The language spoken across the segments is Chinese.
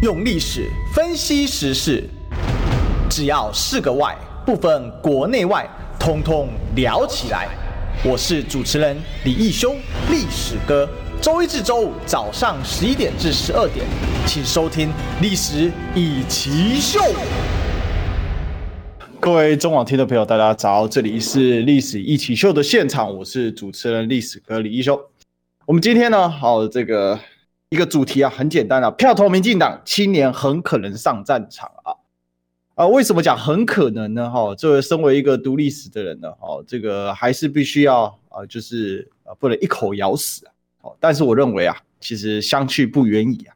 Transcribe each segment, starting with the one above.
用历史分析时事，只要是个“外”，不分国内外，通通聊起来。我是主持人李义修，历史哥。周一至周五早上十一点至十二点，请收听《历史易起秀》。各位中网听众朋友，大家早，这里是《历史一起秀》的现场，我是主持人历史哥李义修。我们今天呢，好这个。一个主题啊，很简单啊，票投民进党，青年很可能上战场啊！啊，为什么讲很可能呢？哈，作为身为一个读历史的人呢，哦，这个还是必须要啊，就是啊，不能一口咬死啊！哦，但是我认为啊，其实相去不远矣啊！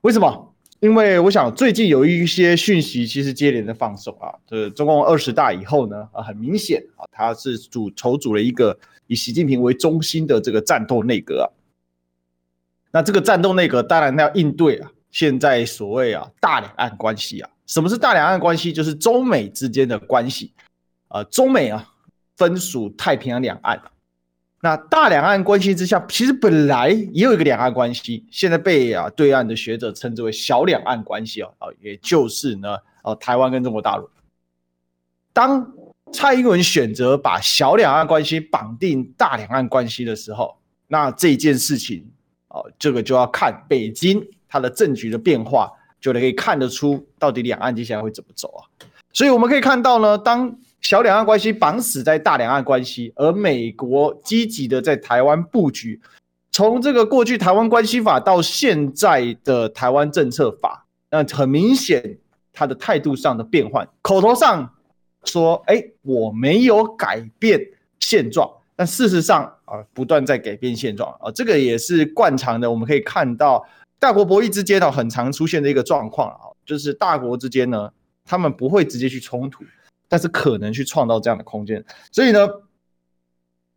为什么？因为我想最近有一些讯息，其实接连的放送啊，这中共二十大以后呢，啊，很明显啊，他是组筹组了一个以习近平为中心的这个战斗内阁啊。那这个战斗内阁当然要应对啊，现在所谓啊大两岸关系啊，什么是大两岸关系？就是中美之间的关系，呃，中美啊分属太平洋两岸。那大两岸关系之下，其实本来也有一个两岸关系，现在被啊对岸的学者称之为小两岸关系啊，啊，也就是呢，呃，台湾跟中国大陆。当蔡英文选择把小两岸关系绑定大两岸关系的时候，那这件事情。哦，这个就要看北京它的政局的变化，就可以看得出到底两岸接下来会怎么走啊。所以我们可以看到呢，当小两岸关系绑死在大两岸关系，而美国积极的在台湾布局，从这个过去台湾关系法到现在的台湾政策法，那很明显他的态度上的变换，口头上说，哎，我没有改变现状。但事实上啊，不断在改变现状啊，这个也是惯常的。我们可以看到，大国博弈之间呢，很常出现的一个状况啊，就是大国之间呢，他们不会直接去冲突，但是可能去创造这样的空间。所以呢，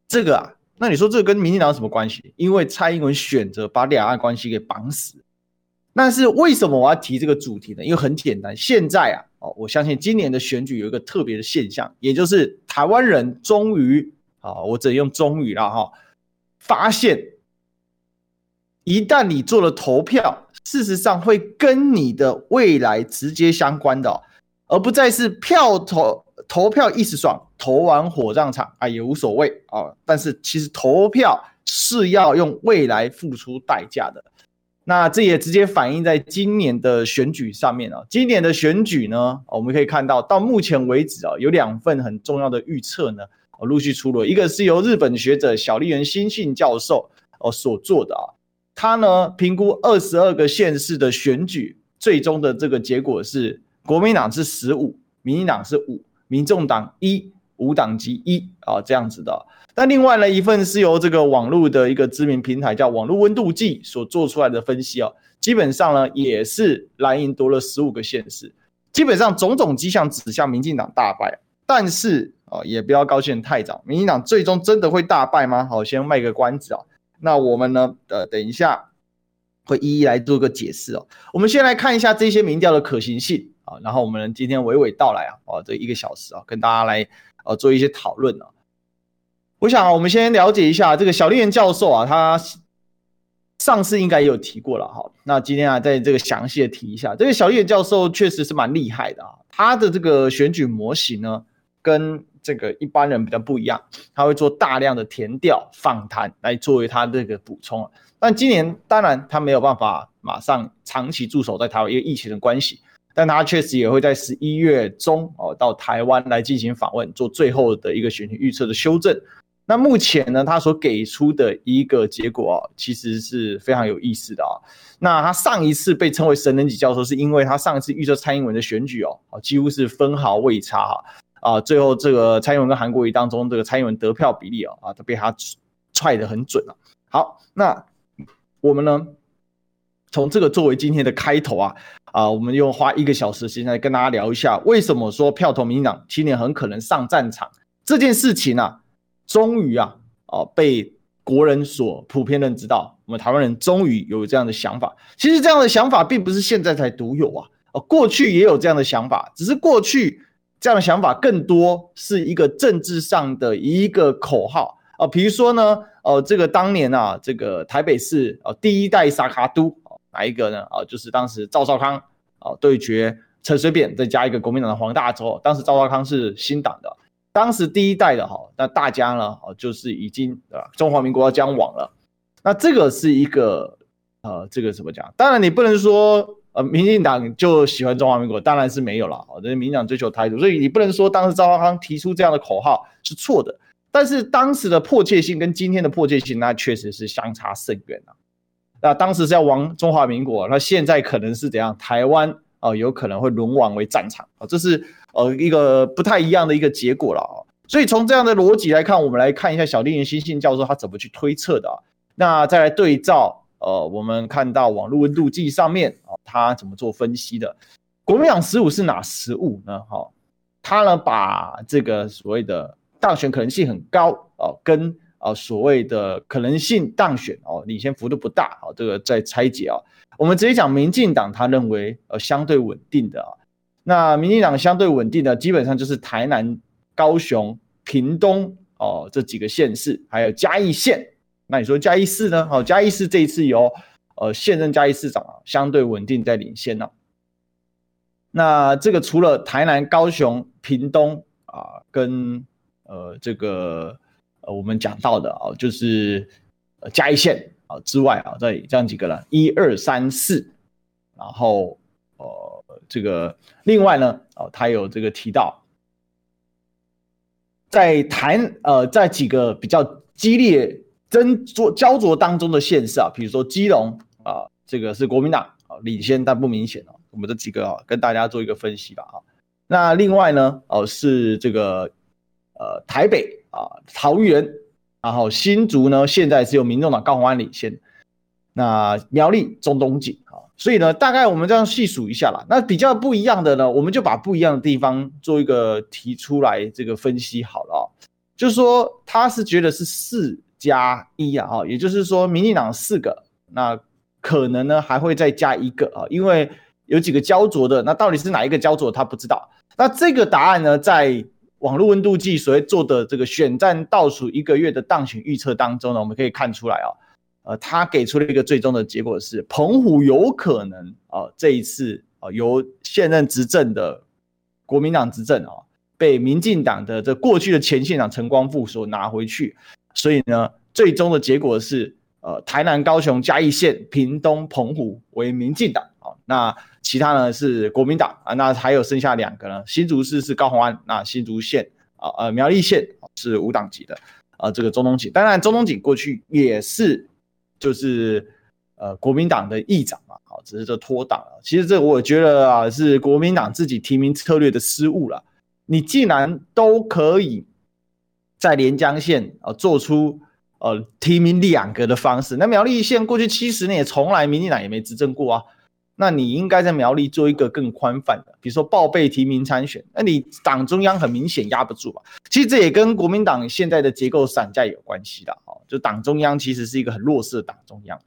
这个啊，那你说这个跟民进党有什么关系？因为蔡英文选择把两岸关系给绑死。但是为什么我要提这个主题呢？因为很简单，现在啊，哦，我相信今年的选举有一个特别的现象，也就是台湾人终于。啊，我只用中语了哈。发现，一旦你做了投票，事实上会跟你的未来直接相关的，而不再是票投投票一时爽，投完火葬场啊也无所谓啊。但是其实投票是要用未来付出代价的。那这也直接反映在今年的选举上面啊。今年的选举呢，我们可以看到，到目前为止啊，有两份很重要的预测呢。陆续出炉，一个是由日本学者小笠原新信教授哦所做的啊，他呢评估二十二个县市的选举，最终的这个结果是国民党是十五，民进党是五，民众党一，无党籍一啊这样子的。但另外呢一份是由这个网络的一个知名平台叫网络温度计所做出来的分析哦，基本上呢也是蓝营夺了十五个县市，基本上种种迹象指向民进党大败，但是。啊，也不要高兴太早。民进党最终真的会大败吗？好，先卖个关子啊。那我们呢？呃，等一下会一一来做个解释哦。我们先来看一下这些民调的可行性啊，然后我们今天娓娓道来啊，哦，这一个小时啊，跟大家来呃做一些讨论啊。我想，我们先了解一下这个小笠原教授啊，他上次应该也有提过了哈。那今天啊，在这个详细的提一下，这个小笠原教授确实是蛮厉害的啊。他的这个选举模型呢，跟这个一般人比较不一样，他会做大量的填调访谈来作为他这个补充。但今年当然他没有办法马上长期驻守在台湾，因为疫情的关系。但他确实也会在十一月中哦到台湾来进行访问，做最后的一个选举预测的修正。那目前呢，他所给出的一个结果啊，其实是非常有意思的啊。那他上一次被称为神人级教授，是因为他上一次预测蔡英文的选举哦，几乎是分毫未差哈。啊最后这个蔡英文跟韩国瑜当中，这个蔡英文得票比例啊，啊，都被他踹得很准了。好，那我们呢，从这个作为今天的开头啊，啊，我们用花一个小时时间跟大家聊一下，为什么说票投民进党今年很可能上战场这件事情啊，终于啊，啊，被国人所普遍认知到，我们台湾人终于有这样的想法。其实这样的想法并不是现在才独有啊，啊，过去也有这样的想法，只是过去。这样的想法更多是一个政治上的一个口号啊，比如说呢，呃，这个当年啊，这个台北市啊第一代萨卡都哪一个呢？啊，就是当时赵少康啊对决陈水扁，再加一个国民党的黄大洲。当时赵少康是新党的，当时第一代的哈，那大家呢，啊，就是已经啊？中华民国要将亡了，那这个是一个呃，这个怎么讲？当然你不能说呃，民进党就喜欢中华民国，当然是没有了。哦，这民进党追求台独，所以你不能说当时赵少康提出这样的口号是错的。但是当时的迫切性跟今天的迫切性，那确实是相差甚远啊。那当时是要亡中华民国，那现在可能是怎样？台湾啊、有可能会沦亡为战场啊，这是呃一个不太一样的一个结果了啊。所以从这样的逻辑来看，我们来看一下小丁元新信教授他怎么去推测的啊。那再来对照呃，我们看到网络温度计上面啊，他怎么做分析的？国民党十五是哪十五呢？哈，他呢把这个所谓的。当选可能性很高哦，跟呃所谓的可能性当选哦，领先幅度不大哦，这个在拆解啊。我们直接讲民进党，他认为呃相对稳定的啊。那民进党相对稳定的，基本上就是台南、高雄、屏东哦这几个县市，还有嘉义县。那你说嘉义市呢？好，嘉义市这一次由呃现任嘉义市长啊相对稳定在领先呢。那这个除了台南、高雄、屏东啊跟呃，这个呃，我们讲到的啊，就是呃嘉义县啊之外啊，这这样几个了，一二三四，然后呃，这个另外呢，哦，他有这个提到，在谈呃，在几个比较激烈争做焦灼当中的县市啊，比如说基隆啊，这个是国民党啊领先，但不明显哦。我们这几个啊，跟大家做一个分析吧啊。那另外呢，哦，是这个。呃，台北啊，桃园，然后新竹呢，现在是由民众党高虹安领先。那苗栗中东锦啊，所以呢，大概我们这样细数一下啦。那比较不一样的呢，我们就把不一样的地方做一个提出来，这个分析好了啊。就是说，他是觉得是四加一啊，也就是说，民进党四个，那可能呢还会再加一个啊，因为有几个焦灼的，那到底是哪一个焦灼，他不知道。那这个答案呢，在网络温度计所做的这个选战倒数一个月的当选预测当中呢，我们可以看出来啊，呃，他给出了一个最终的结果是，澎湖有可能啊，这一次啊由现任执政的国民党执政啊，被民进党的这过去的前县长陈光复所拿回去，所以呢，最终的结果是，呃，台南、高雄、嘉义县、屏东、澎湖为民进党啊，那。其他呢是国民党啊，那还有剩下两个呢，新竹市是高虹安，那新竹县啊呃苗栗县是无党籍的啊，这个中东锦，当然中东锦过去也是就是呃国民党的议长嘛，好，只是这脱党了。其实这我觉得啊是国民党自己提名策略的失误了。你既然都可以在连江县啊做出呃提名两个的方式，那苗栗县过去七十年也从来民进党也没执政过啊。那你应该在苗栗做一个更宽泛的，比如说报备提名参选，那你党中央很明显压不住吧？其实这也跟国民党现在的结构散架有关系的，哦，就党中央其实是一个很弱势的党中央。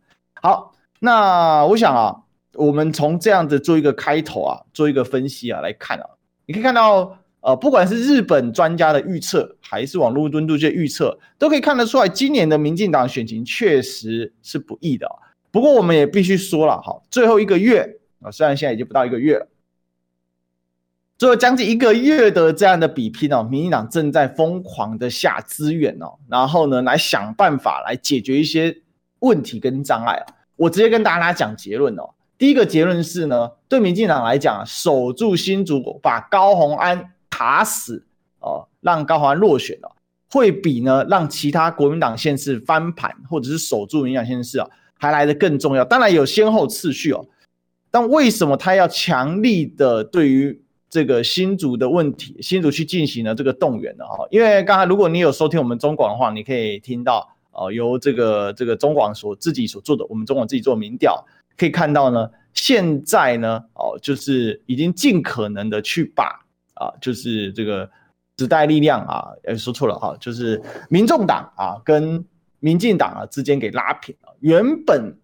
好，那我想啊，我们从这样子做一个开头啊，做一个分析啊来看啊，你可以看到，呃，不管是日本专家的预测，还是网络温度计预测，都可以看得出来，今年的民进党选情确实是不易的。不过我们也必须说了哈，最后一个月啊，虽然现在已经不到一个月了，最后将近一个月的这样的比拼哦，民进党正在疯狂的下资源哦，然后呢来想办法来解决一些问题跟障碍。我直接跟大家讲结论哦，第一个结论是呢，对民进党来讲，守住新竹，把高虹安卡死哦，让高华安落选哦，会比呢让其他国民党县市翻盘或者是守住民进党县市啊。还来得更重要，当然有先后次序哦。但为什么他要强力的对于这个新竹的问题，新竹去进行了这个动员呢？哈，因为刚才如果你有收听我们中广的话，你可以听到哦，由这个这个中广所自己所做的，我们中广自己做民调，可以看到呢，现在呢，哦，就是已经尽可能的去把啊，就是这个时代力量啊，呃，说错了哈，就是民众党啊跟。民进党啊之间给拉平了，原本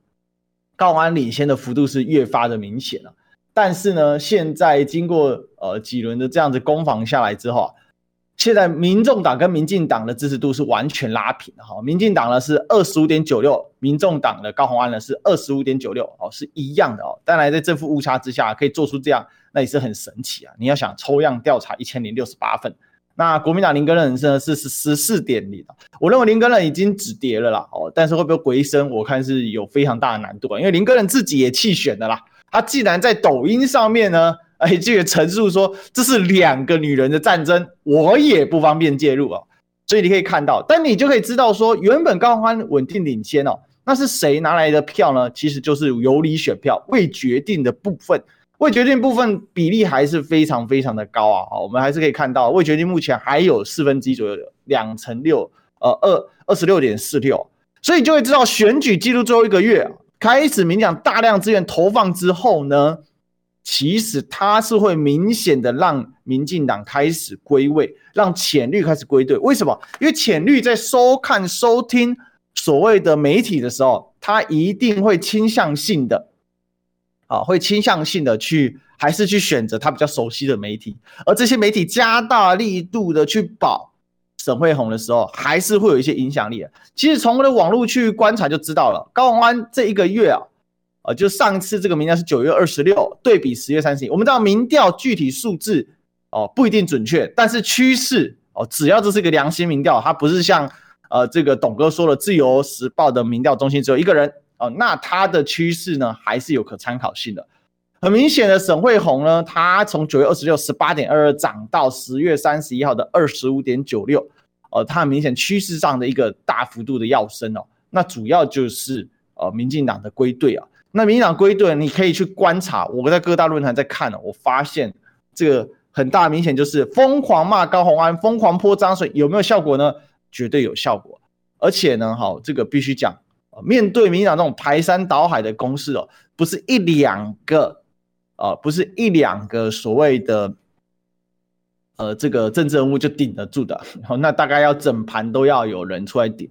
高安领先的幅度是越发的明显了，但是呢，现在经过呃几轮的这样子攻防下来之后啊，现在民众党跟民进党的支持度是完全拉平的哈，民进党呢是二十五点九六，民众党的高虹安呢是二十五点九六哦，是一样的哦。当然在正负误差之下可以做出这样，那也是很神奇啊。你要想抽样调查一千零六十八份，那国民党林耕仁呢是十四点零，我认为林耕仁已经止跌了啦哦，但是会不会回升，我看是有非常大的难度啊，因为林耕仁自己也弃选的啦，他既然在抖音上面呢。哎，这个陈述说这是两个女人的战争，我也不方便介入啊。所以你可以看到，但你就可以知道说，原本高欢稳定领先哦，那是谁拿来的票呢？其实就是游离选票，未决定的部分，未决定部分比例还是非常非常的高啊。我们还是可以看到，未决定目前还有四分之一左右的两成六，呃，二二十六点四六，所以就会知道选举进入最后一个月，开始民进党大量资源投放之后呢。其实它是会明显的让民进党开始归位，让浅绿开始归队。为什么？因为浅绿在收看、收听所谓的媒体的时候，他一定会倾向性的，啊，会倾向性的去，还是去选择他比较熟悉的媒体。而这些媒体加大力度的去保沈慧红的时候，还是会有一些影响力的。其实从我的网络去观察就知道了，高虹安这一个月啊。呃，就上次这个民调是九月二十六，对比十月三十一。我们知道民调具体数字哦不一定准确，但是趋势哦，只要这是一个良心民调，它不是像呃这个董哥说的《自由时报》的民调中心只有一个人哦，那它的趋势呢还是有可参考性的。很明显的，沈慧红呢，它从九月二十六十八点二二涨到十月三十一号的二十五点九六，呃，它很明显趋势上的一个大幅度的跃升哦。那主要就是呃民进党的归队啊。那民进党归队，你可以去观察。我在各大论坛在看了，我发现这个很大明显就是疯狂骂高虹安，疯狂泼脏水，有没有效果呢？绝对有效果。而且呢，哈，这个必须讲，面对民进党这种排山倒海的攻势哦，不是一两个，啊，不是一两个所谓的，呃，这个政治人物就顶得住的。那大概要整盘都要有人出来顶。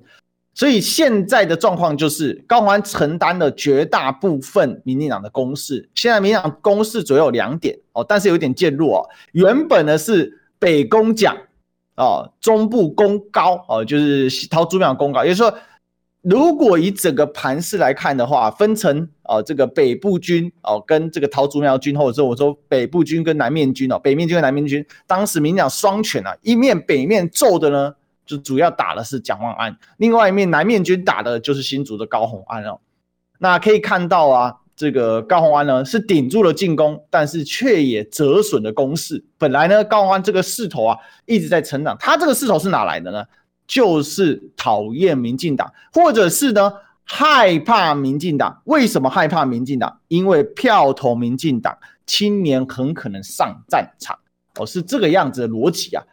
所以现在的状况就是高虹安承担了绝大部分民进党的攻势。现在民进党攻势主要有两点哦，但是有点渐弱哦。原本呢是北攻蒋哦，中部攻高哦，就是桃竹苗攻高。也就是说，如果以整个盘势来看的话，分成哦这个北部军哦跟这个陶朱苗军，或者说我说北部军跟南面军哦，北面军跟南面军，当时民进党双拳啊，一面北面揍的呢。就主要打的是蒋万安，另外一面南面军打的就是新竹的高虹安哦。那可以看到啊，这个高虹安呢是顶住了进攻，但是却也折损了攻势。本来呢，高虹安这个势头啊一直在成长，他这个势头是哪来的呢？就是讨厌民进党，或者是呢害怕民进党。为什么害怕民进党？因为票投民进党，青年很可能上战场哦，是这个样子的逻辑啊。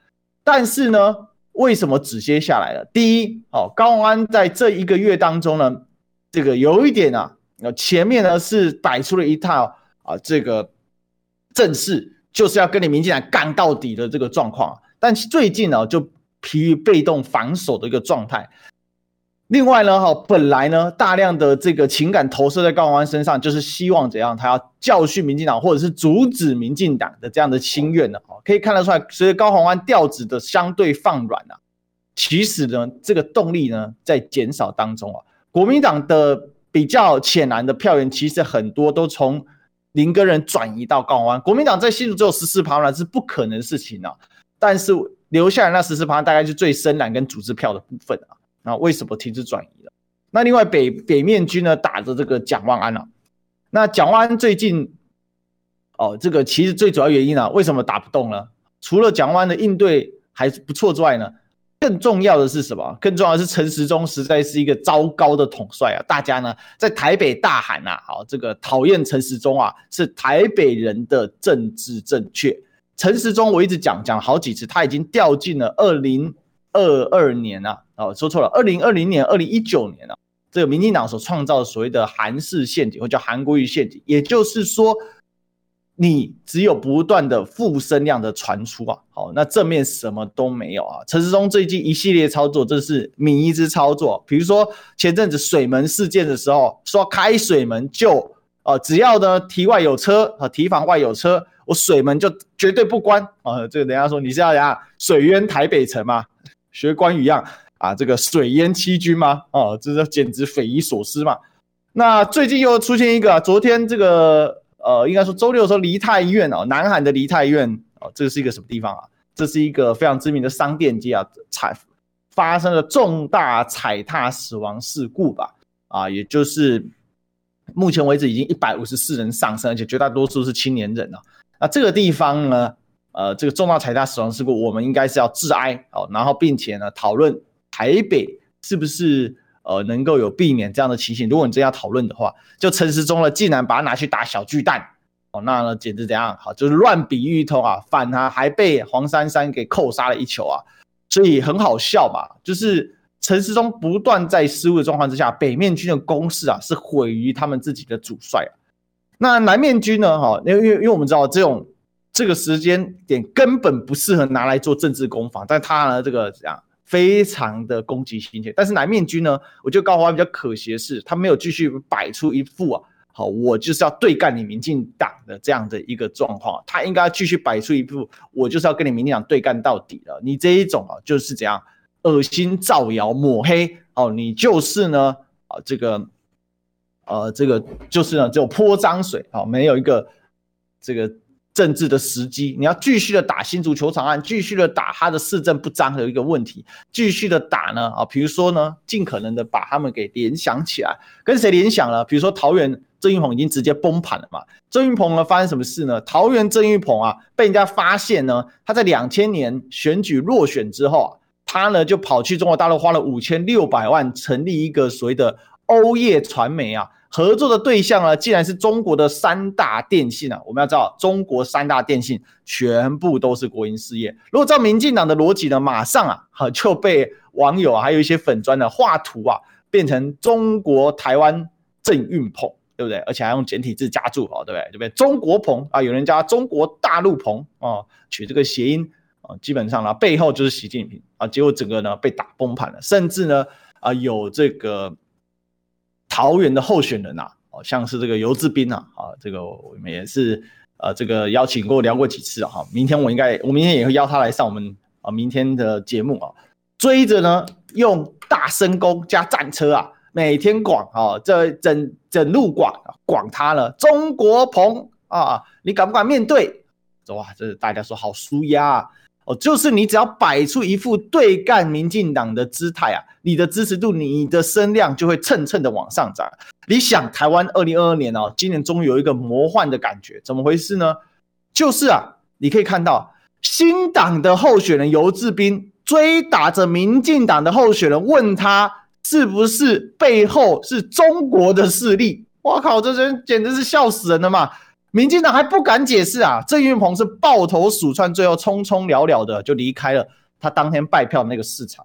但是呢，为什么止歇下来了？第一，哦，高安在这一个月当中呢，这个有一点啊，前面呢是摆出了一套啊，这个阵势，就是要跟你民进党干到底的这个状况。但最近呢，就疲于被动防守的一个状态。另外呢，哈，本来呢，大量的这个情感投射在高虹安身上，就是希望怎样，他要教训民进党，或者是阻止民进党的这样的心愿呢？可以看得出来，随着高虹安调子的相对放软啊，其实呢，这个动力呢在减少当中啊。国民党的比较浅蓝的票源，其实很多都从林根仁转移到高虹安。国民党在新竹只有十四趴，了是不可能事情啊。但是留下来那十四趴，大概是最深蓝跟组织票的部分啊。那为什么停止转移了？那另外北北面军呢，打着这个蒋万安啊。那蒋万安最近，哦，这个其实最主要原因啊，为什么打不动呢？除了蒋万安的应对还不错之外呢，更重要的是什么？更重要的是陈时中实在是一个糟糕的统帅啊！大家呢在台北大喊呐，好，这个讨厌陈时中啊，是台北人的政治正确。陈时中我一直讲讲好几次，他已经掉进了二零二二年啊。哦，说错了，二零二零年、二零一九年啊，这个民进党所创造的所谓的韩式陷阱，或叫韩国瑜陷阱，也就是说，你只有不断的负声量的传出啊，好，那正面什么都没有啊。陈时中最近一系列操作，这是迷之操作，比如说前阵子水门事件的时候，说开水门就，呃，只要呢堤外有车和堤防外有车，我水门就绝对不关啊！这个人家说你是要讲水淹台北城吗？学关羽一样啊，这个水淹七军吗？哦、啊，这是简直匪夷所思嘛！那最近又出现一个，昨天这个呃，应该说周六的时候，梨泰院哦，南韩的梨泰院哦，这是一个什么地方啊？这是一个非常知名的商店街啊，踩发生了重大踩踏死亡事故吧？啊，也就是目前为止已经一百五十四人丧生，而且绝大多数是青年人啊。那这个地方呢，呃，这个重大踩踏死亡事故，我们应该是要致哀哦，然后并且呢，讨论台北是不是呃能够有避免这样的情形。如果你真要讨论的话，就陈时中了，竟然把他拿去打小巨蛋哦，那呢简直怎样？好，就是乱比喻一通啊，反他还被黄珊珊给扣杀了一球啊，所以很好笑嘛，就是。陈时中不断在失误的状况之下，北面军的攻势啊是毁于他们自己的主帅。那南面军呢？哈，因为因为因为我们知道这种这个时间点根本不适合拿来做政治攻防，但他呢这个这样非常的攻击性。但是南面军呢，我觉得高华比较可惜的是，他没有继续摆出一副啊，好，我就是要对干你民进党的这样的一个状况。他应该继续摆出一副，我就是要跟你民进党对干到底了。你这一种啊，就是怎样？恶心、造谣、抹黑，哦，你就是呢，啊，这个，呃，这个就是呢，只有泼脏水，啊，没有一个这个政治的时机。你要继续的打新竹球场案，继续的打他的市政不彰的一个问题，继续的打呢，啊，比如说呢，尽可能的把他们给联想起来，跟谁联想了？比如说桃园郑玉鹏已经直接崩盘了嘛？郑玉鹏呢，发生什么事呢？桃园郑玉鹏啊，被人家发现呢，他在两千年选举落选之后啊。他呢就跑去中国大陆，花了五千六百万成立一个所谓的欧业传媒啊，合作的对象呢，竟然是中国的三大电信啊。我们要知道，中国三大电信全部都是国营事业。如果照民进党的逻辑呢，马上啊，就被网友啊，还有一些粉砖的画图啊，变成中国台湾郑运鹏，对不对？而且还用简体字加注哦，对不对？对不对？中国鹏啊，有人叫中国大陆鹏啊，取这个谐音啊。基本上呢，背后就是习近平啊，结果整个呢被打崩盘了，甚至呢啊有这个桃园的候选人呐，哦像是这个游志斌呐，啊这个我们也是呃这个邀请过聊过几次啊，明天我应该我明天也会邀他来上我们啊明天的节目啊，追着呢用大声公加战车啊，每天广啊这整整路广广他了，中国鹏啊，你敢不敢面对？哇，这是大家说好舒压。哦，就是你只要摆出一副对干民进党的姿态啊，你的支持度、你的声量就会蹭蹭的往上涨。你想，台湾二零二二年哦，今年终于有一个魔幻的感觉，怎么回事呢？就是啊，你可以看到新党的候选人游志彬追打着民进党的候选人，问他是不是背后是中国的势力。我靠，这人简直是笑死人了嘛！民进党还不敢解释啊！郑运鹏是抱头鼠窜，最后匆匆了了的就离开了他当天拜票那个市场。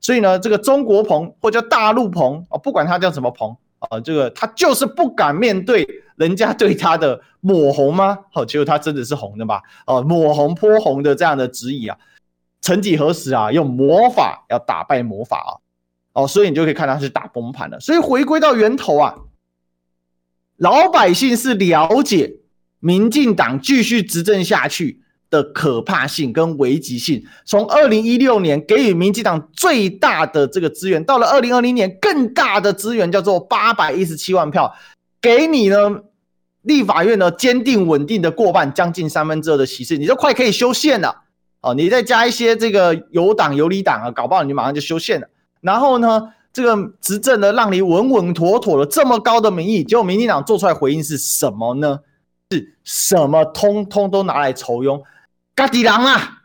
所以呢，这个中国鹏或叫大陆鹏啊，不管他叫什么鹏啊，这个他就是不敢面对人家对他的抹红吗？好，结果他真的是红的吧？哦，抹红泼红的这样的质疑啊，曾几何时啊，用魔法要打败魔法啊！哦，所以你就可以看他是打崩盘了。所以回归到源头啊。老百姓是了解民进党继续执政下去的可怕性跟危急性。从二零一六年给予民进党最大的这个资源，到了二零二零年更大的资源，叫做八百一十七万票，给你呢立法院呢坚定稳定的过半，将近三分之二的席次，你就快可以修宪了哦。你再加一些这个有党有理党啊，搞不好你马上就修宪了。然后呢？这个执政的让你稳稳妥妥的这么高的民意，结果民进党做出来回应是什么呢？是什么通通都拿来酬庸，家己人啊，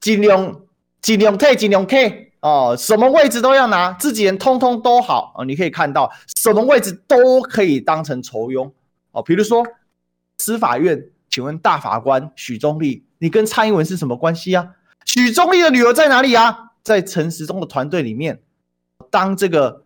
尽量尽量 K 尽量 K 哦，什么位置都要拿，自己人通通都好、你可以看到什么位置都可以当成酬庸哦。比如说司法院，请问大法官许宗力，你跟蔡英文是什么关系啊？许宗力的女儿在哪里啊？在陈时中的团队里面。当这个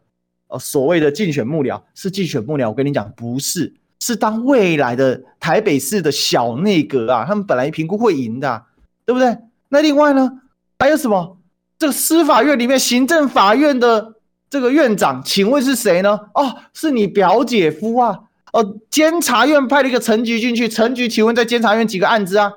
呃所谓的竞选幕僚是竞选幕僚，我跟你讲不是，是当未来的台北市的小内阁啊，他们本来评估会赢的，对不对？那另外呢，还有什么？这个司法院里面行政法院的这个院长，请问是谁呢？哦，是你表姐夫啊！哦，监察院派了一个陈菊进去，陈菊请问在监察院几个案子啊？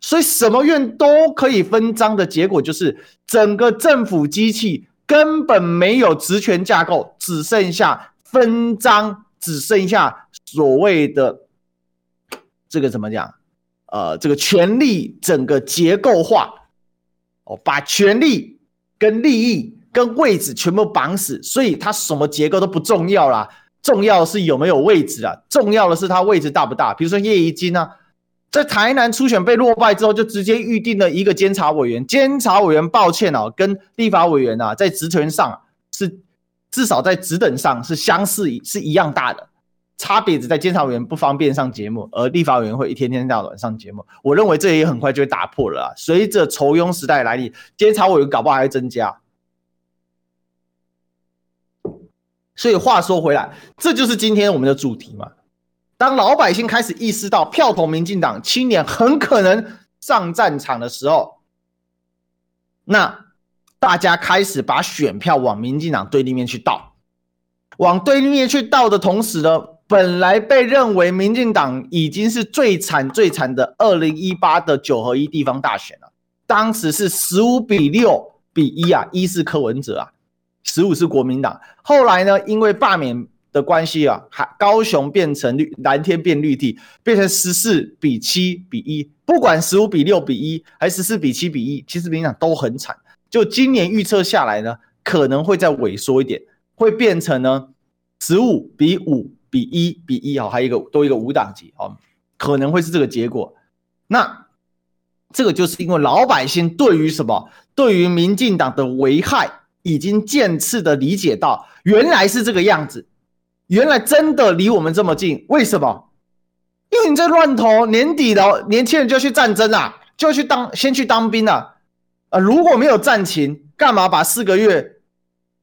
所以什么院都可以分赃的结果，就是整个政府机器根本没有职权架构，只剩下分赃，只剩下所谓的这个怎么讲？呃，这个权力整个结构化，哦，把权力跟利益跟位置全部绑死，所以它什么结构都不重要啦。重要的是有没有位置啊？重要的是它位置大不大？比如说叶宜津啊，在台南初选被落败之后，就直接预定了一个监察委员。监察委员抱歉哦，跟立法委员啊，在职权上是至少在职等上是相似，是一样大的。差别只在监察委员不方便上节目，而立法委员会一天天到晚上节目。我认为这也很快就会打破了啊！随着酬庸时代来临，监察委员搞不好还会增加。所以话说回来，这就是今天我们的主题嘛。当老百姓开始意识到票投民进党，青年很可能上战场的时候，那大家开始把选票往民进党对立面去倒，往对立面去倒的同时呢，本来被认为民进党已经是最惨最惨的二零一八的九合一地方大选了，当时是十五比六比一啊，一是柯文哲啊。十五是国民党，后来呢，因为罢免的关系啊，还高雄变成绿蓝天变绿地，变成十四比七比一。不管十五比六比一，还是十四比七比一，其实民进党都很惨。就今年预测下来呢，可能会再萎缩一点，会变成呢十五比五比一比一啊，还有一个多一个五档级啊，可能会是这个结果。那这个就是因为老百姓对于什么？对于民进党的危害。已经渐次的理解到，原来是这个样子，原来真的离我们这么近。为什么？因为你在乱投，年底了，年轻人就要去战争啊，就要去当，先去当兵啊。啊，如果没有战情，干嘛把四个月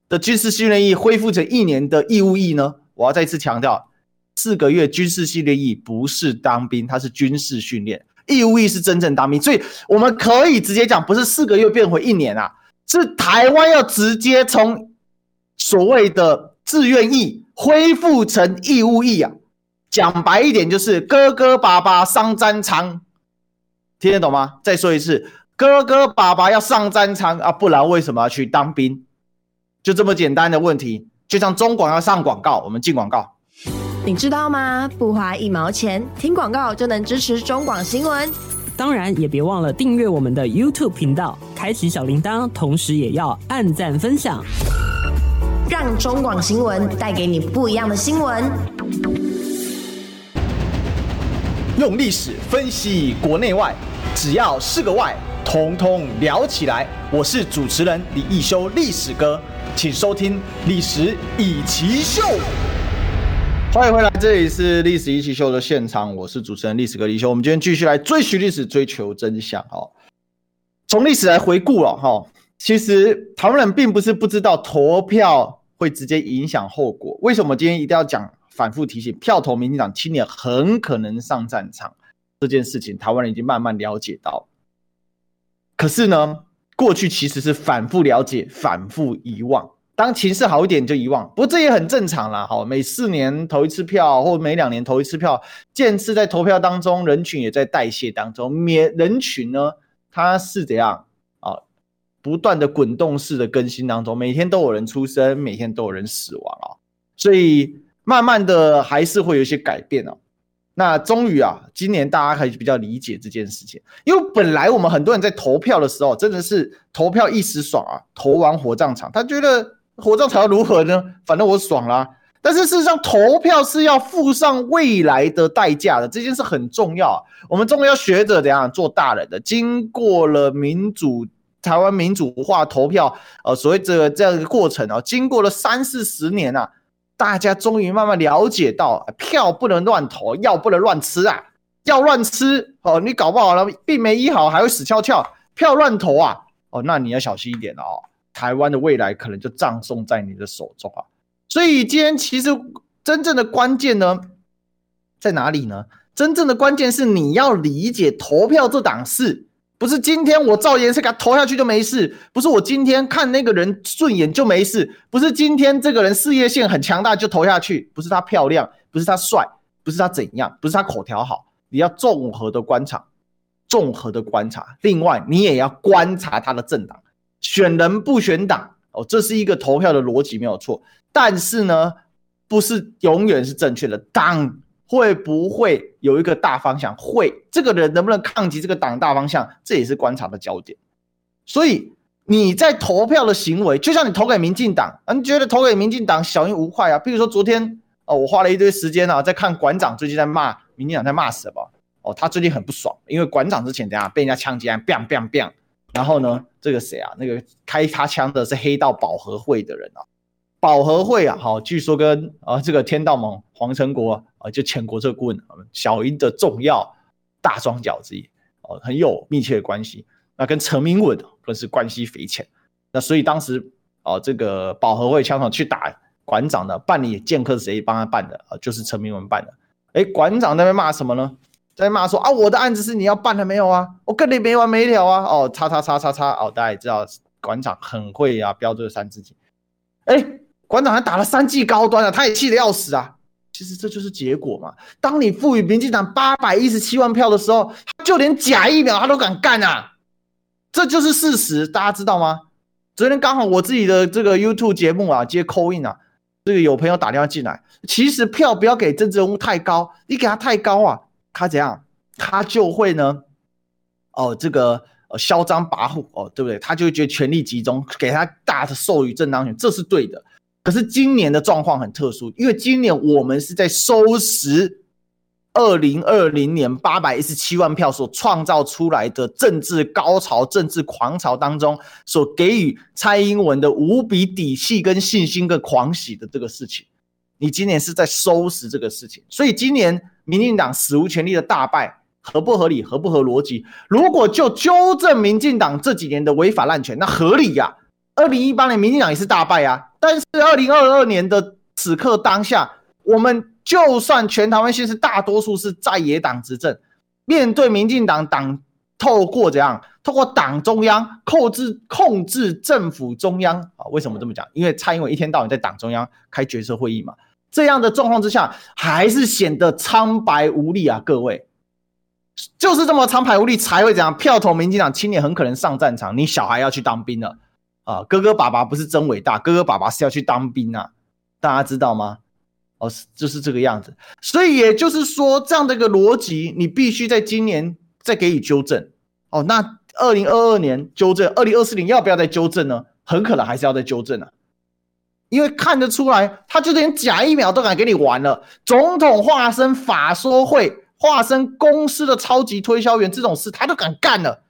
的军事训练役恢复成一年的义务役呢？我要再次强调，四个月军事训练役不是当兵，它是军事训练，义务役是真正当兵。所以我们可以直接讲，不是四个月变回一年啊。是台湾要直接从所谓的志愿役恢复成义务役啊，讲白一点就是哥哥爸爸上战场，听得懂吗？再说一次，哥哥爸爸要上战场啊，不然为什么要去当兵？就这么简单的问题，就像中广要上广告，我们进广告，你知道吗？不花一毛钱，听广告就能支持中广新闻。当然，也别忘了订阅我们的 YouTube 频道，开启小铃铛，同时也要按赞分享，让中广新闻带给你不一样的新闻。用历史分析国内外，只要是个“外”，统统聊起来。我是主持人李易修，历史哥，请收听《历史以奇秀》。欢迎回来，这里是历史一起秀的现场，我是主持人历史哥李修。我们今天继续来追寻历史，追求真相。哈，从历史来回顾了哈，其实台湾人并不是不知道投票会直接影响后果。为什么今天一定要讲？反复提醒，票投民进党青年很可能上战场这件事情，台湾人已经慢慢了解到。可是呢，过去其实是反复了解，反复遗忘。当情势好一点就遗忘，不过这也很正常啦。好，每四年投一次票，或每两年投一次票，渐次在投票当中，人群也在代谢当中。免人群呢，他是怎样？不断的滚动式的更新当中，每天都有人出生，每天都有人死亡啊。所以慢慢的还是会有一些改变哦。那终于啊，今年大家还是比较理解这件事情，因为本来我们很多人在投票的时候，真的是投票一时爽啊，投完火葬场，他觉得。火葬场要如何呢？反正我爽啦。但是事实上，投票是要付上未来的代价的，这件事很重要啊。我们终于要学着怎样做大人的。经过了民主台湾民主化投票，呃，所谓这个这样一个过程啊，经过了三四十年啊，大家终于慢慢了解到，票不能乱投，药不能乱吃啊，药乱吃哦，你搞不好了，病没医好，还会死翘翘。票乱投啊，哦，那你要小心一点哦。台湾的未来可能就葬送在你的手中啊！所以今天其实真正的关键呢，在哪里呢？真正的关键是你要理解投票这档事，不是今天我照颜色给他投下去就没事，不是我今天看那个人顺眼就没事，不是今天这个人事业线很强大就投下去，不是他漂亮，不是他帅，不是他怎样，不是他口条好，你要综合的观察，综合的观察。另外，你也要观察他的政党，选人不选党哦，这是一个投票的逻辑没有错，但是呢，不是永远是正确的党。会不会有一个大方向？会，这个人能不能抗击这个党大方向？这也是观察的焦点。所以你在投票的行为，就像你投给民进党，你觉得投给民进党小赢无快啊？比如说昨天哦，我花了一堆时间啊，在看馆长最近在骂民进党，在骂什么？哦，他最近很不爽，因为馆长之前等下被人家枪击，bang bang bang，然后呢，这个谁啊？那个开他枪的是黑道保和会的人啊。保和会啊，好，据说跟啊这个天道盟黄成国啊，就前国策顾问小英的重要大桩脚之一哦，很有密切的关系。那跟陈明文更是关系匪浅。那所以当时啊，这个保和会枪手去打馆长的办理剑客是谁帮他办的啊？就是陈明文办的。哎，馆长在那边骂什么呢？在骂说啊，我的案子是你要办的没有啊？我跟你没完没了啊！哦，叉叉叉叉叉哦，大家也知道馆长很会啊，标这个三字经。哎。馆长还打了三记高端啊，他也气得要死啊！其实这就是结果嘛。当你赋予民进党八百一十七万票的时候，就连假疫苗他都敢干啊！这就是事实，大家知道吗？昨天刚好我自己的这个 YouTube 节目啊，接 Coin 啊，这个有朋友打电话进来，其实票不要给政治人物太高，你给他太高啊，他怎样？他就会呢，哦，这个呃嚣张跋扈哦，对不对？他就会觉得权力集中，给他大的授予正当权，这是对的。可是今年的状况很特殊，因为今年我们是在收拾二零二零年八百一十七万票所创造出来的政治高潮、政治狂潮当中，所给予蔡英文的无比底气、跟信心、跟狂喜的这个事情。你今年是在收拾这个事情，所以今年民进党史无前例的大败，合不合理？合不合逻辑？如果就纠正民进党这几年的违法滥权，那合理呀、啊。二零一八年民进党也是大败啊。但是二零二二年的此刻当下，我们就算全台湾县市大多数是在野党执政，面对民进党党透过怎样，透过党中央控制控制政府中央啊？为什么这么讲？因为蔡英文一天到晚在党中央开决策会议嘛。这样的状况之下，还是显得苍白无力啊！各位，就是这么苍白无力，才会怎样？票投民进党，青年很可能上战场，你小孩要去当兵了。啊，哥哥爸爸不是真伟大，哥哥爸爸是要去当兵啊，大家知道吗？哦，是就是这个样子。所以也就是说，这样的一个逻辑，你必须在今年再给予纠正。哦，那二零二二年纠正，二零二四年要不要再纠正呢？很可能还是要再纠正啊，因为看得出来，他就连假疫苗都敢给你玩了。总统化身法说会，化身公司的超级推销员，这种事他都敢干了。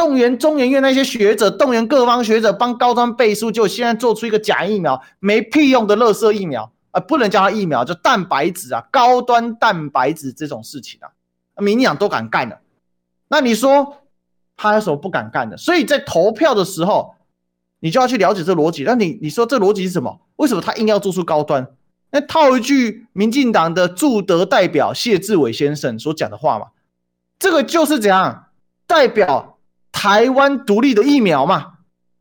动员中研院那些学者，动员各方学者帮高端背书，就现在做出一个假疫苗，没屁用的垃圾疫苗啊！不能叫它疫苗，叫蛋白质啊，高端蛋白质这种事情啊，民进党都敢干了。那你说他有什么不敢干的？所以在投票的时候，你就要去了解这逻辑。那你你说这逻辑是什么？为什么他硬要做出高端？那套一句民进党的驻德代表谢志伟先生所讲的话嘛，这个就是怎样代表。台湾独立的疫苗嘛，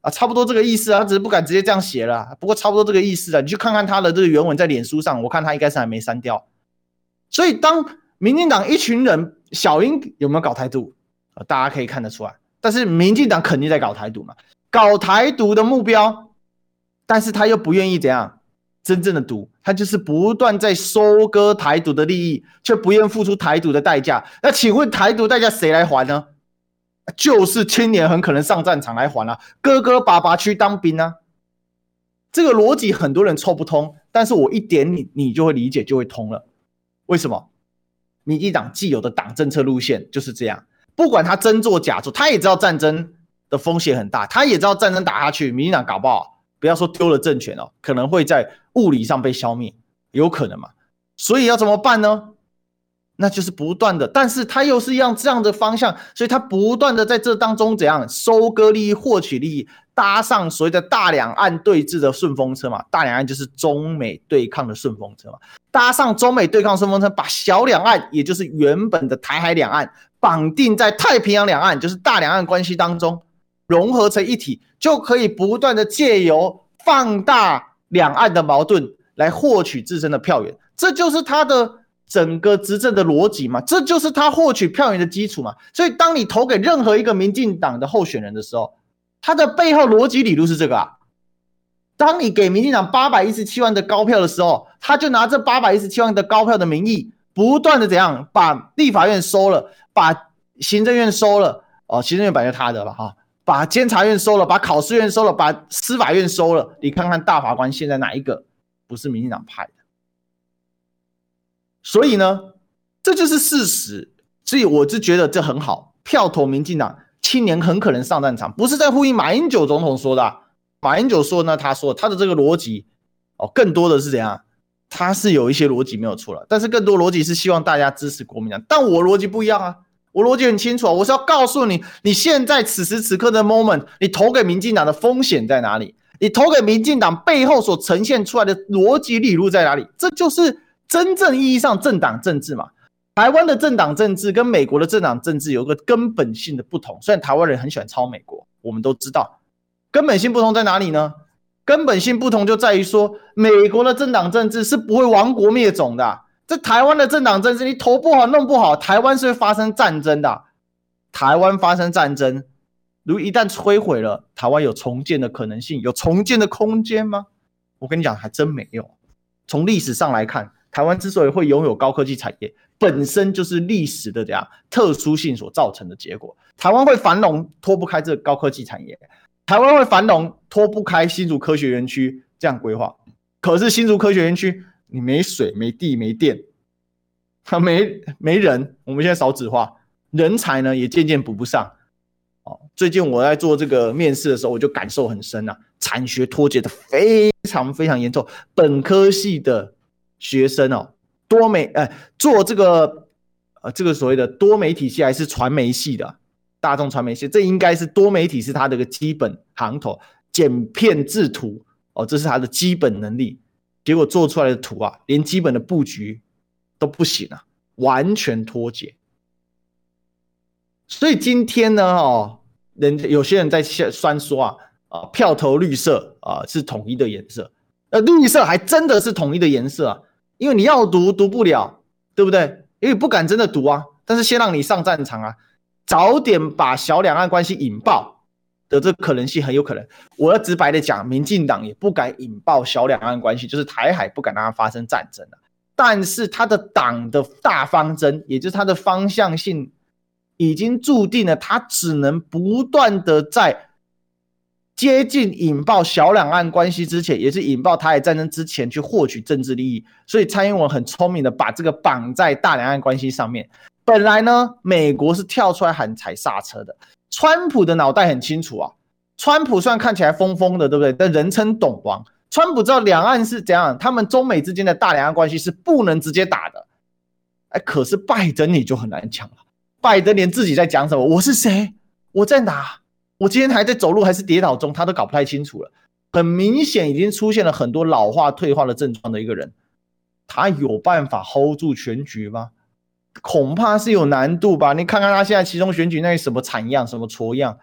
啊，差不多这个意思啊，只是不敢直接这样写了。不过差不多这个意思啊，你去看看他的这个原文在脸书上，我看他应该是还没删掉。所以当民进党一群人，小英有没有搞台独啊？大家可以看得出来。但是民进党肯定在搞台独嘛，搞台独的目标，但是他又不愿意怎样真正的独，他就是不断在收割台独的利益，却不愿付出台独的代价。那请问台独代价谁来还呢？就是青年很可能上战场来还啊，哥哥爸爸去当兵啊，这个逻辑很多人凑不通，但是我一点你你就会理解就会通了。为什么？民进党既有的党政策路线就是这样，不管他真做假做，他也知道战争的风险很大，他也知道战争打下去，民进党搞不好不要说丢了政权哦，可能会在物理上被消灭，有可能嘛？所以要怎么办呢？那就是不断的，但是他又是一样这样的方向，所以他不断的在这当中怎样收割利益、获取利益，搭上所谓的大两岸对峙的顺风车嘛，大两岸就是中美对抗的顺风车嘛，搭上中美对抗顺风车，把小两岸，也就是原本的台海两岸，绑定在太平洋两岸，就是大两岸关系当中，融合成一体，就可以不断的借由放大两岸的矛盾来获取自身的票源，这就是他的。整个执政的逻辑嘛，这就是他获取票源的基础嘛。所以，当你投给任何一个民进党的候选人的时候，他的背后逻辑理路是这个啊。当你给民进党八百一十七万的高票的时候，他就拿这八百一十七万的高票的名义，不断的怎样把立法院收了，把行政院收了，哦，行政院本来他的了哈，把监察院收了，把考试院收了，把司法院收了。你看看大法官现在哪一个不是民进党派的？所以呢，这就是事实。所以我是觉得这很好，票投民进党，青年很可能上战场，不是在呼应马英九总统说的。马英九说呢，他说他的这个逻辑哦，更多的是怎样？他是有一些逻辑没有错了，但是更多逻辑是希望大家支持国民党。但我逻辑不一样啊，我逻辑很清楚啊，我是要告诉你，你现在此时此刻的 moment，你投给民进党的风险在哪里？你投给民进党背后所呈现出来的逻辑理路在哪里？这就是。真正意义上政党政治嘛，台湾的政党政治跟美国的政党政治有个根本性的不同。虽然台湾人很喜欢抄美国，我们都知道，根本性不同在哪里呢？根本性不同就在于说，美国的政党政治是不会亡国灭种的。这台湾的政党政治，你投不好弄不好，台湾是会发生战争的。台湾发生战争，如一旦摧毁了，台湾有重建的可能性，有重建的空间吗？我跟你讲，还真没有。从历史上来看。台湾之所以会拥有高科技产业，本身就是历史的这样特殊性所造成的结果。台湾会繁荣，脱不开这高科技产业；台湾会繁荣，脱不开新竹科学园区这样规划。可是新竹科学园区，你没水、没地、没电，他 没没人。我们现在少子化，人才呢也渐渐补不上。哦，最近我在做这个面试的时候，我就感受很深啊，产学脱节的非常非常严重。本科系的。学生哦，多媒呃，做这个呃，这个所谓的多媒体系还是传媒系的，大众传媒系，这应该是多媒体是他的一个基本行头，剪片制图哦，这是他的基本能力。结果做出来的图啊，连基本的布局都不行啊，完全脱节。所以今天呢，哦，人有些人在酸说啊，啊，票投绿色啊是统一的颜色，呃，绿色还真的是统一的颜色啊。因为你要读读不了，对不对？因为不敢真的读啊。但是先让你上战场啊，早点把小两岸关系引爆的这可能性很有可能。我要直白的讲，民进党也不敢引爆小两岸关系，就是台海不敢让它发生战争的。但是他的党的大方针，也就是他的方向性，已经注定了，他只能不断的在。接近引爆小两岸关系之前，也是引爆台海战争之前去获取政治利益，所以蔡英文很聪明的把这个绑在大两岸关系上面。本来呢，美国是跳出来喊踩刹车的，川普的脑袋很清楚啊。川普虽然看起来疯疯的，对不对？但人称懂王。川普知道两岸是怎样，他们中美之间的大两岸关系是不能直接打的。哎，可是拜登你就很难讲了，拜登连自己在讲什么，我是谁，我在哪？我今天还在走路还是跌倒中，他都搞不太清楚了。很明显，已经出现了很多老化退化的症状的一个人，他有办法 hold 住全局吗？恐怕是有难度吧。你看看他现在其中选举那什么惨样，什么挫样，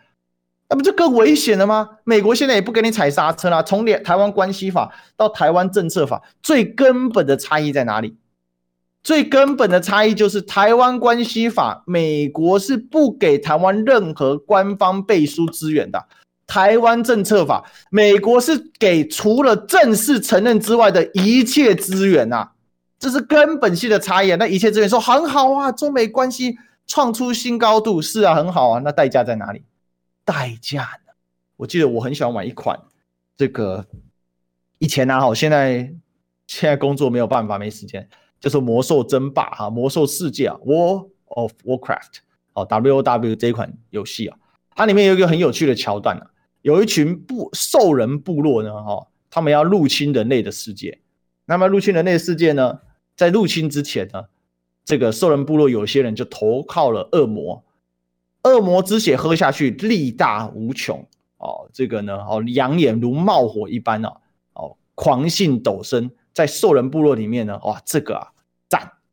那不就更危险了吗？美国现在也不给你踩刹车啦。从台湾关系法到台湾政策法，最根本的差异在哪里？最根本的差异就是台湾关系法，美国是不给台湾任何官方背书资源的；台湾政策法，美国是给除了正式承认之外的一切资源呐，这是根本性的差异。那一切资源说很好啊，中美关系创出新高度，是啊，很好啊。那代价在哪里？代价呢？我记得我很喜欢买一款这个，以前啊，好，现在现在工作没有办法，没时间。就是魔兽争霸哈，魔兽世界啊，War of Warcraft 哦，W O W 这一款游戏啊，它里面有一个很有趣的桥段啊，有一群部兽人部落呢，哈，他们要入侵人类的世界。那么入侵人类世界呢，在入侵之前呢，这个兽人部落有些人就投靠了恶魔，恶魔之血喝下去力大无穷，哦，这个呢哦，两眼如冒火一般哦，哦，狂性陡升，在兽人部落里面呢，哇，这个啊，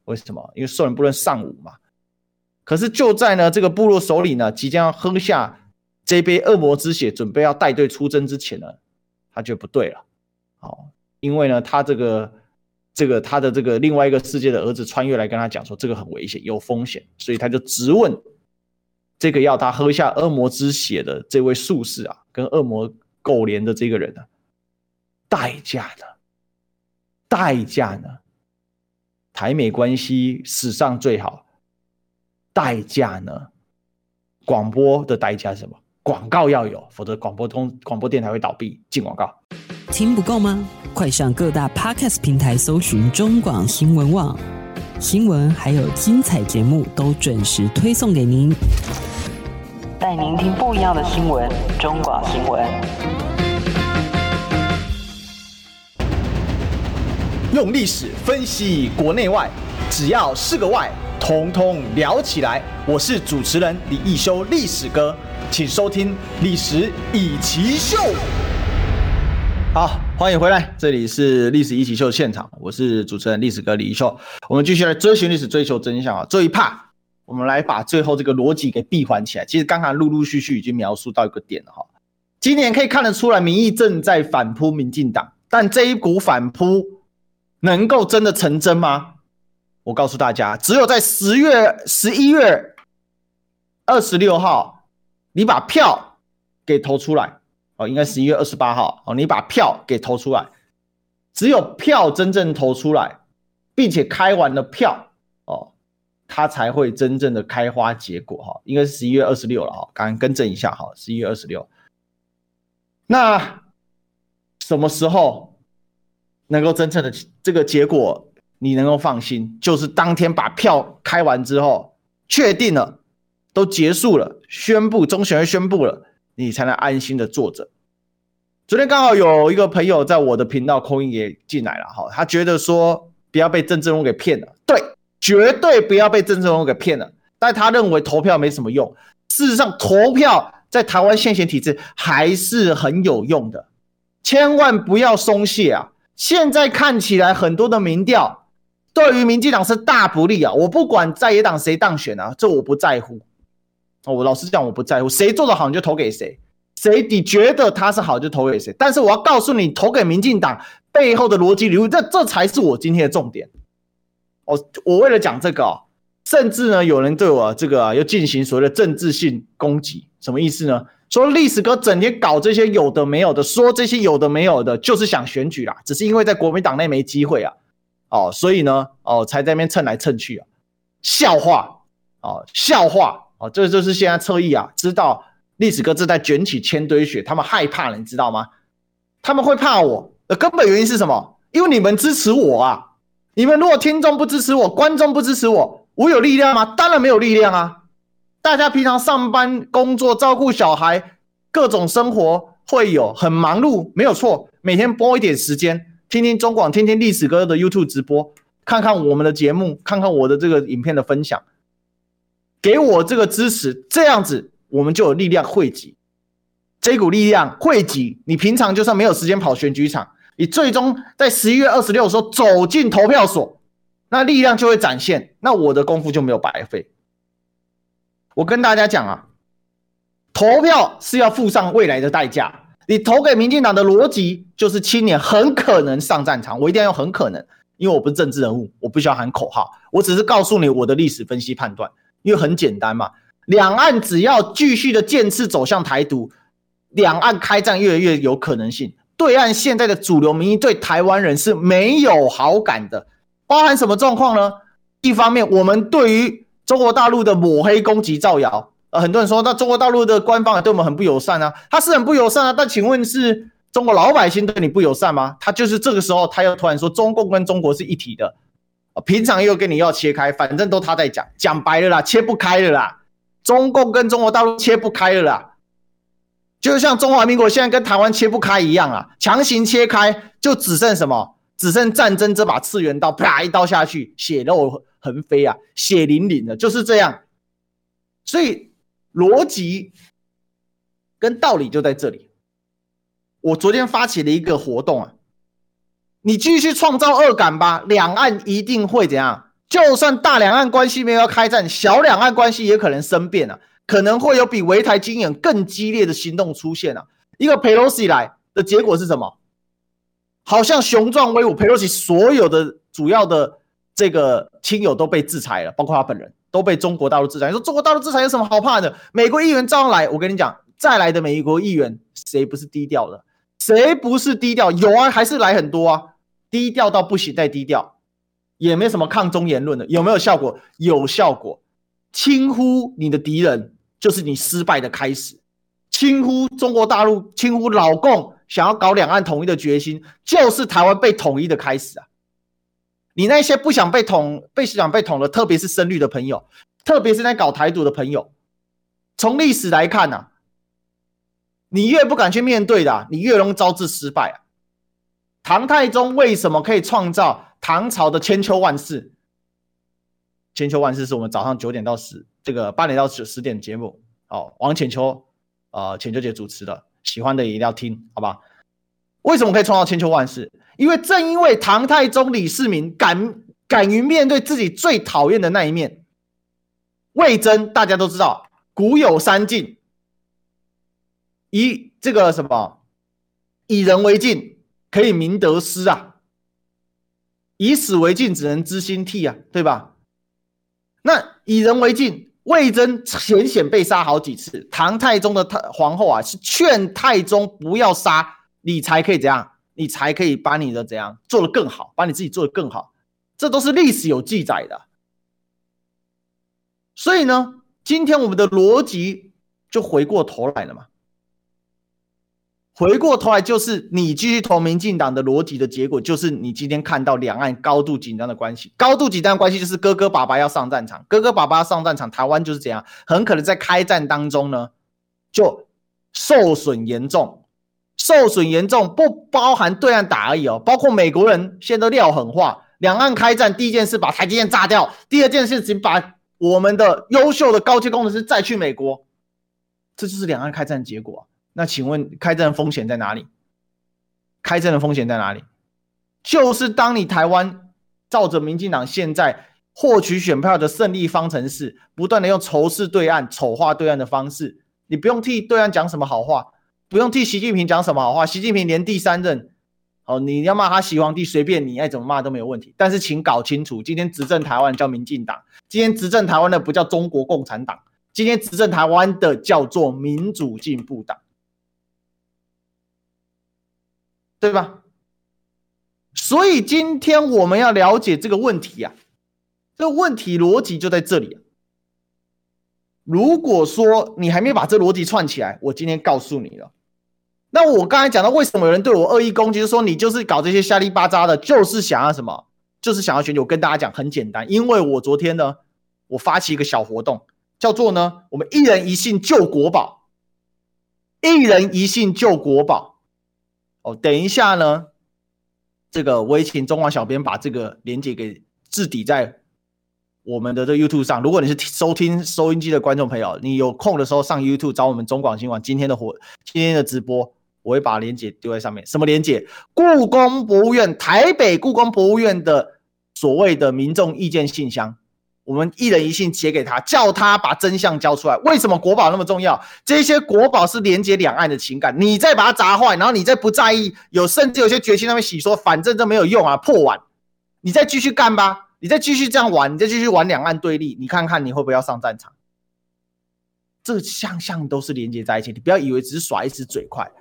为什么？因为兽人部落上武嘛。可是就在呢这个部落首领呢即将要喝下这杯恶魔之血，准备要带队出征之前呢，他觉得不对了，哦，因为呢他这个。这个他的这个另外一个世界的儿子穿越来跟他讲说，这个很危险，有风险，所以他就直问这个要他喝下恶魔之血的这位术士啊，跟恶魔勾连的这个人呢，代价呢？代价呢？台美关系史上最好，代价呢？广播的代价是什么？广告要有，否则广播通广播电台会倒闭，进广告。听不够吗？快上各大 Podcast 平台搜寻中广新闻网，新闻还有精彩节目都准时推送给您，带您听不一样的新闻。中广新闻，用历史分析国内外，只要是个“外”，统统聊起来。我是主持人李易修，历史哥，请收听《历史易起秀》。好。欢迎回来，这里是历史一起秀现场，我是主持人历史哥李易修。我们继续来追寻历史，追求真相啊！这一趴，我们来把最后这个逻辑给闭环起来。其实刚刚陆陆续续已经描述到一个点了哈。今年可以看得出来，民意正在反扑民进党，但这一股反扑能够真的成真吗？我告诉大家，只有在十月十一月二十六号，你把票给投出来。哦，应该十一月二十八号哦，你把票给投出来，只有票真正投出来，并且开完了票哦，它才会真正的开花结果哈。应该是十一月二十六了哈，刚刚更正一下哈，十一月二十六。那什么时候能够真正的这个结果你能够放心？就是当天把票开完之后，确定了，都结束了，宣布中选会宣布了。你才能安心的坐着。昨天刚好有一个朋友在我的频道 call in 也进来了哈，他觉得说不要被政治人物给骗了，对，绝对不要被政治人物给骗了。但他认为投票没什么用，事实上投票在台湾现行体制还是很有用的，千万不要松懈啊！现在看起来很多的民调对于民进党是大不利啊，我不管在野党谁当选啊，这我不在乎。哦，我老实讲，我不在乎谁做的好你就投给谁，谁你觉得他是好就投给谁。但是我要告诉你，投给民进党背后的逻辑理论，这这才是我今天的重点。哦，我为了讲这个，甚至呢，有人对我这个啊，又进行所谓的政治性攻击，什么意思呢？说历史哥整天搞这些有的没有的，说这些有的没有的，就是想选举啦，只是因为在国民党内没机会啊，哦，所以呢，哦，才在那边蹭来蹭去啊，笑话，哦，笑话。哦，这就是现在侧翼啊，知道历史哥正在卷起千堆雪，他们害怕了，你知道吗？他们会怕我的根本原因是什么？因为你们支持我啊！你们如果听众不支持我，观众不支持我，我有力量吗？当然没有力量啊！大家平常上班、工作、照顾小孩，各种生活会有很忙碌，没有错。每天拨一点时间，听听中广，听听历史哥的 YouTube 直播，看看我们的节目，看看我的这个影片的分享。给我这个支持，这样子我们就有力量汇集。这股力量汇集，你平常就算没有时间跑选举场，你最终在十一月二十六的时候走进投票所，那力量就会展现，那我的功夫就没有白费。我跟大家讲啊，投票是要付上未来的代价。你投给民进党的逻辑就是青年很可能上战场，我一定要用很可能，因为我不是政治人物，我不需要喊口号，我只是告诉你我的历史分析判断。因为很简单嘛，两岸只要继续的渐次走向台独，两岸开战越来越有可能性。对岸现在的主流民意对台湾人是没有好感的，包含什么状况呢？一方面，我们对于中国大陆的抹黑、攻击、造谣，呃，很多人说那中国大陆的官方对我们很不友善啊，他是很不友善啊，但请问是中国老百姓对你不友善吗？他就是这个时候，他又突然说中共跟中国是一体的。平常又跟你要切开，反正都他在讲，讲白了啦，切不开了啦。中共跟中国大陆切不开了啦，就像中华民国现在跟台湾切不开一样啊，强行切开就只剩什么？只剩战争这把次元刀，啪一刀下去，血肉横飞啊，血淋淋的，就是这样。所以逻辑跟道理就在这里。我昨天发起了一个活动啊，你继续创造恶感吧，两岸一定会怎样？就算大两岸关系没有开战，小两岸关系也可能生变啊，可能会有比围台军演更激烈的行动出现啊。一个裴洛西来的结果是什么？好像雄壮威武，裴洛西所有的主要的这个亲友都被制裁了，包括他本人都被中国大陆制裁。你说中国大陆制裁有什么好怕的？美国议员照样来。我跟你讲，再来的美国议员谁不是低调的？谁不是低调？有啊，还是来很多啊，低调到不行再低调，也没什么抗中言论的，有没有效果？有效果。轻忽你的敌人，就是你失败的开始。轻忽中国大陆，轻忽老共想要搞两岸统一的决心，就是台湾被统一的开始啊！你那些不想被捅、被想被捅的，特别是深绿的朋友，特别是在搞台独的朋友，从历史来看啊，你越不敢去面对的，你越容易招致失败啊！唐太宗为什么可以创造唐朝的千秋万世？千秋万世是我们早上九点到十，这个八点到十十点节目哦，王浅秋。呃，浅秋姐主持的，喜欢的也一定要听，好吧？为什么可以创造千秋万世？因为正因为唐太宗李世民敢敢于面对自己最讨厌的那一面。魏征大家都知道，古有三禁，以这个什么，以人为镜，可以明得失啊；以史为镜，只能知兴替啊，对吧？那以人为镜。魏征险险被杀好几次，唐太宗的太皇后啊是劝太宗不要杀，你才可以怎样？你才可以把你的怎样做得更好，把你自己做得更好，这都是历史有记载的。所以呢，今天我们的逻辑就回过头来了嘛。回过头来，就是你继续投民进党的逻辑的结果，就是你今天看到两岸高度紧张的关系，高度紧张关系就是哥哥爸爸要上战场，哥哥爸爸要上战场，台湾就是这样，很可能在开战当中呢，就受损严重，受损严重不包含对岸打而已哦，包括美国人现在都撂狠话，两岸开战第一件事把台积电炸掉，第二件事情把我们的优秀的高阶工程师再去美国，这就是两岸开战结果。那请问开战的风险在哪里？开战的风险在哪里？就是当你台湾照着民进党现在获取选票的胜利方程式，不断的用仇视对岸、丑化对岸的方式，你不用替对岸讲什么好话，不用替习近平讲什么好话。习近平连第三任，哦，你要骂他习皇帝随便你，爱怎么骂都没有问题。但是请搞清楚，今天执政台湾叫民进党，今天执政台湾的不叫中国共产党，今天执政台湾的叫做民主进步党。对吧？所以今天我们要了解这个问题呀、啊，这个问题逻辑就在这里。如果说你还没把这逻辑串起来，我今天告诉你了。那我刚才讲到为什么有人对我恶意攻击，说你就是搞这些瞎里八扎的，就是想要什么？就是想要选举。我跟大家讲很简单，因为我昨天呢，我发起一个小活动，叫做呢，我们一人一信救国宝，一人一信救国宝。哦，等一下呢，这个我也请中广小编把这个链接给置顶在我们的这 YouTube 上。如果你是收听收音机的观众朋友，你有空的时候上 YouTube 找我们中广新闻今天的活今天的直播，我会把链接丢在上面。什么链接？故宫博物院台北故宫博物院的所谓的民众意见信箱。我们一人一信写给他，叫他把真相交出来。为什么国宝那么重要？这些国宝是连接两岸的情感，你再把它砸坏，然后你再不在意，有甚至有些决心他们洗说，反正这没有用啊，破碗，你再继续干吧，你再继续这样玩，你再继续玩两岸对立，你看看你会不会要上战场？这项项都是连接在一起，你不要以为只是耍一时嘴快，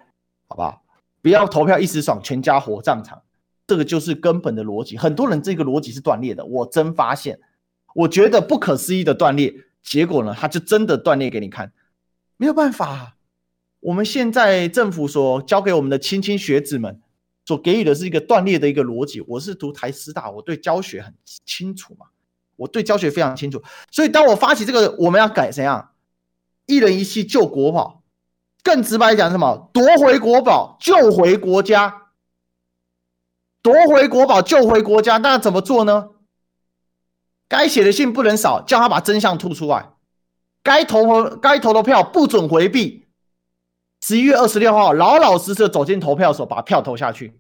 好不好？不要投票一时爽，全家火葬场，这个就是根本的逻辑。很多人这个逻辑是断裂的，我真发现。我觉得不可思议的断裂，结果呢，他就真的断裂给你看，没有办法。我们现在政府所教给我们的菁青学子们，所给予的是一个断裂的一个逻辑。我是读台师大，我对教学很清楚嘛，我对教学非常清楚。所以当我发起这个，我们要改怎样？一人一气救国宝，更直白讲什么？夺回国宝，救回国家，夺回国宝，救回国家。那怎么做呢？该写的信不能少，叫他把真相吐出来；该投和该投的票不准回避。十一月二十六号，老老实实走进投票所，把票投下去。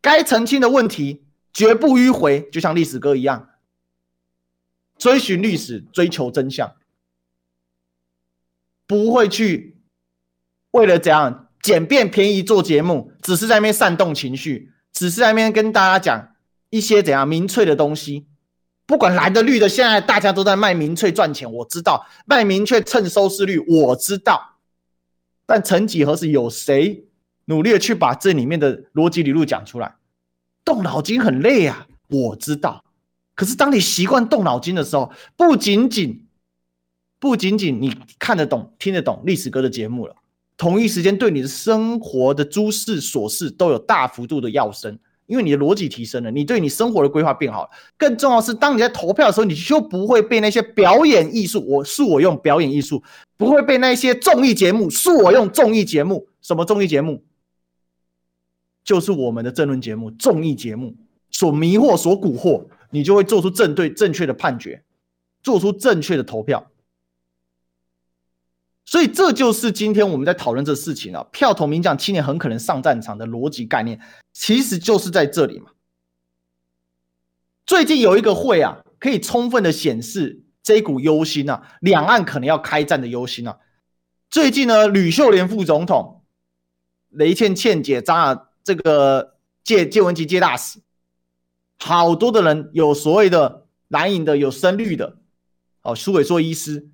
该澄清的问题绝不迂回，就像历史哥一样，追寻历史，追求真相，不会去为了怎样简便便宜做节目，只是在那边煽动情绪，只是在那边跟大家讲一些怎样民粹的东西。不管蓝的绿的，现在大家都在卖民粹赚钱，我知道卖民粹蹭收视率，我知道。但曾几何时，有谁努力的去把这里面的逻辑理路讲出来？动脑筋很累啊，我知道。可是当你习惯动脑筋的时候，不仅仅不仅仅你看得懂、听得懂历史哥的节目了，同一时间对你的生活的诸事琐事都有大幅度的跃升。因为你的逻辑提升了，你对你生活的规划变好了。更重要是，当你在投票的时候，你就不会被那些表演艺术，我是我用表演艺术，不会被那些综艺节目，是我用综艺节目。什么综艺节目？就是我们的政论节目、综艺节目所迷惑、所蛊惑，你就会做出正对、正确的判决，做出正确的投票。所以这就是今天我们在讨论这事情啊，票投民进青年很可能上战场的逻辑概念，其实就是在这里嘛。最近有一个会啊，可以充分的显示这一股忧心啊，两岸可能要开战的忧心啊。最近呢，吕秀莲副总统、雷倩倩姐、张啊这个谢谢文琪谢大使，好多的人有所谓的蓝营的，有深绿的，哦，苏伟硕医师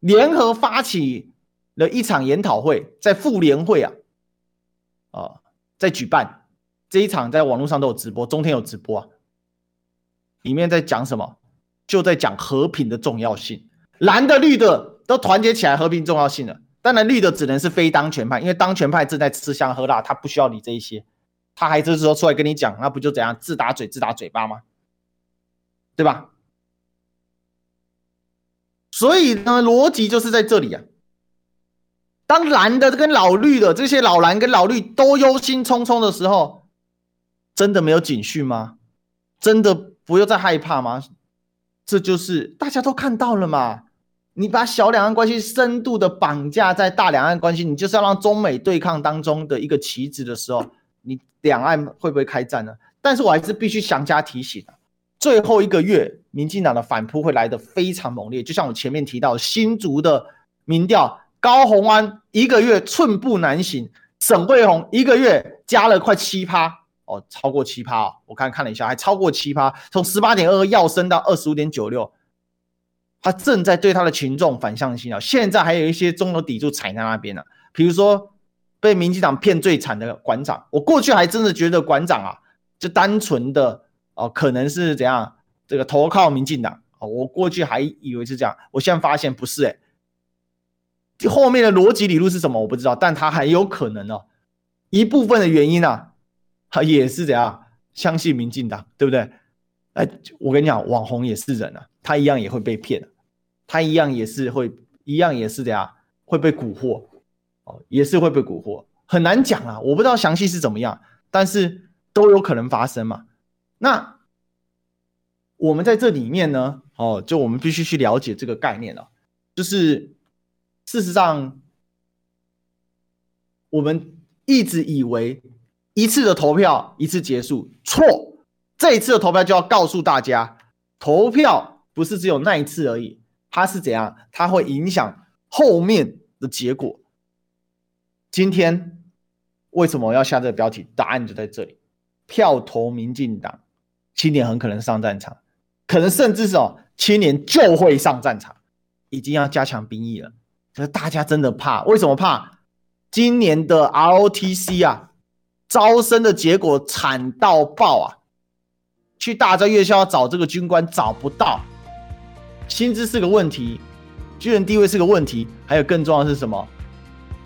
联合发起。了一场研讨会，在妇联会啊，啊，在举办这一场，在网络上都有直播，中天有直播啊。里面在讲什么？就在讲和平的重要性，蓝的绿的都团结起来，和平重要性了。当然，绿的只能是非当权派，因为当权派正在吃香喝辣，他不需要你这一些，他还是说出来跟你讲，那不就怎样自打嘴自打嘴巴吗？对吧？所以呢，逻辑就是在这里啊。当蓝的跟老绿的这些老蓝跟老绿都忧心忡忡的时候，真的没有警讯吗？真的不用再害怕吗？这就是大家都看到了嘛。你把小两岸关系深度的绑架在大两岸关系，你就是要让中美对抗当中的一个棋子的时候，你两岸会不会开战呢？但是我还是必须详加提醒，最后一个月，民进党的反扑会来得非常猛烈，就像我前面提到新竹的民调。高虹安一个月寸步难行，沈慧红一个月加了快七趴。哦，超过七趴哦，我刚看了一下，还超过七趴，从十八点二二跃升到二十五点九六，他正在对他的群众反向洗脑。现在还有一些中流砥柱踩在那边呢、比如说被民进党骗最惨的馆长，我过去还真的觉得馆长啊，就单纯的哦，可能是怎样这个投靠民进党。哦，我过去还以为是这样，我现在发现不是诶、后面的逻辑理路是什么？我不知道，但他很有可能哦。一部分的原因啊，他也是怎样相信民进党，对不对？哎，我跟你讲，网红也是人啊，他一样也会被骗，他一样也是会，一样也是怎样会被蛊惑哦，也是会被蛊惑，很难讲啊。我不知道详细是怎么样，但是都有可能发生嘛。那我们在这里面呢，哦，就我们必须去了解这个概念了，哦，就是。事实上，我们一直以为一次的投票一次结束，错。这一次的投票就要告诉大家，投票不是只有那一次而已，它是怎样？它会影响后面的结果。今天为什么要下这个标题？答案就在这里：票投民进党，青年很可能上战场，可能甚至是哦，青年就会上战场，已经要加强兵役了。可是大家真的怕，为什么怕？今年的 ROTC 啊，招生的结果惨到爆啊！去大专院校找这个军官找不到，薪资是个问题，军人地位是个问题，还有更重要的是什么？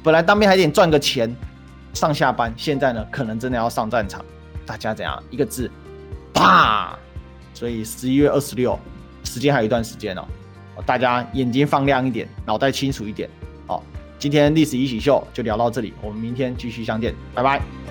本来当兵还得赚个钱，上下班，现在呢，可能真的要上战场。大家怎样？一个字，怕！所以十一月二十六，时间还有一段时间哦。大家眼睛放亮一点，脑袋清楚一点。好，今天历史一起秀就聊到这里，我们明天继续相见，拜拜。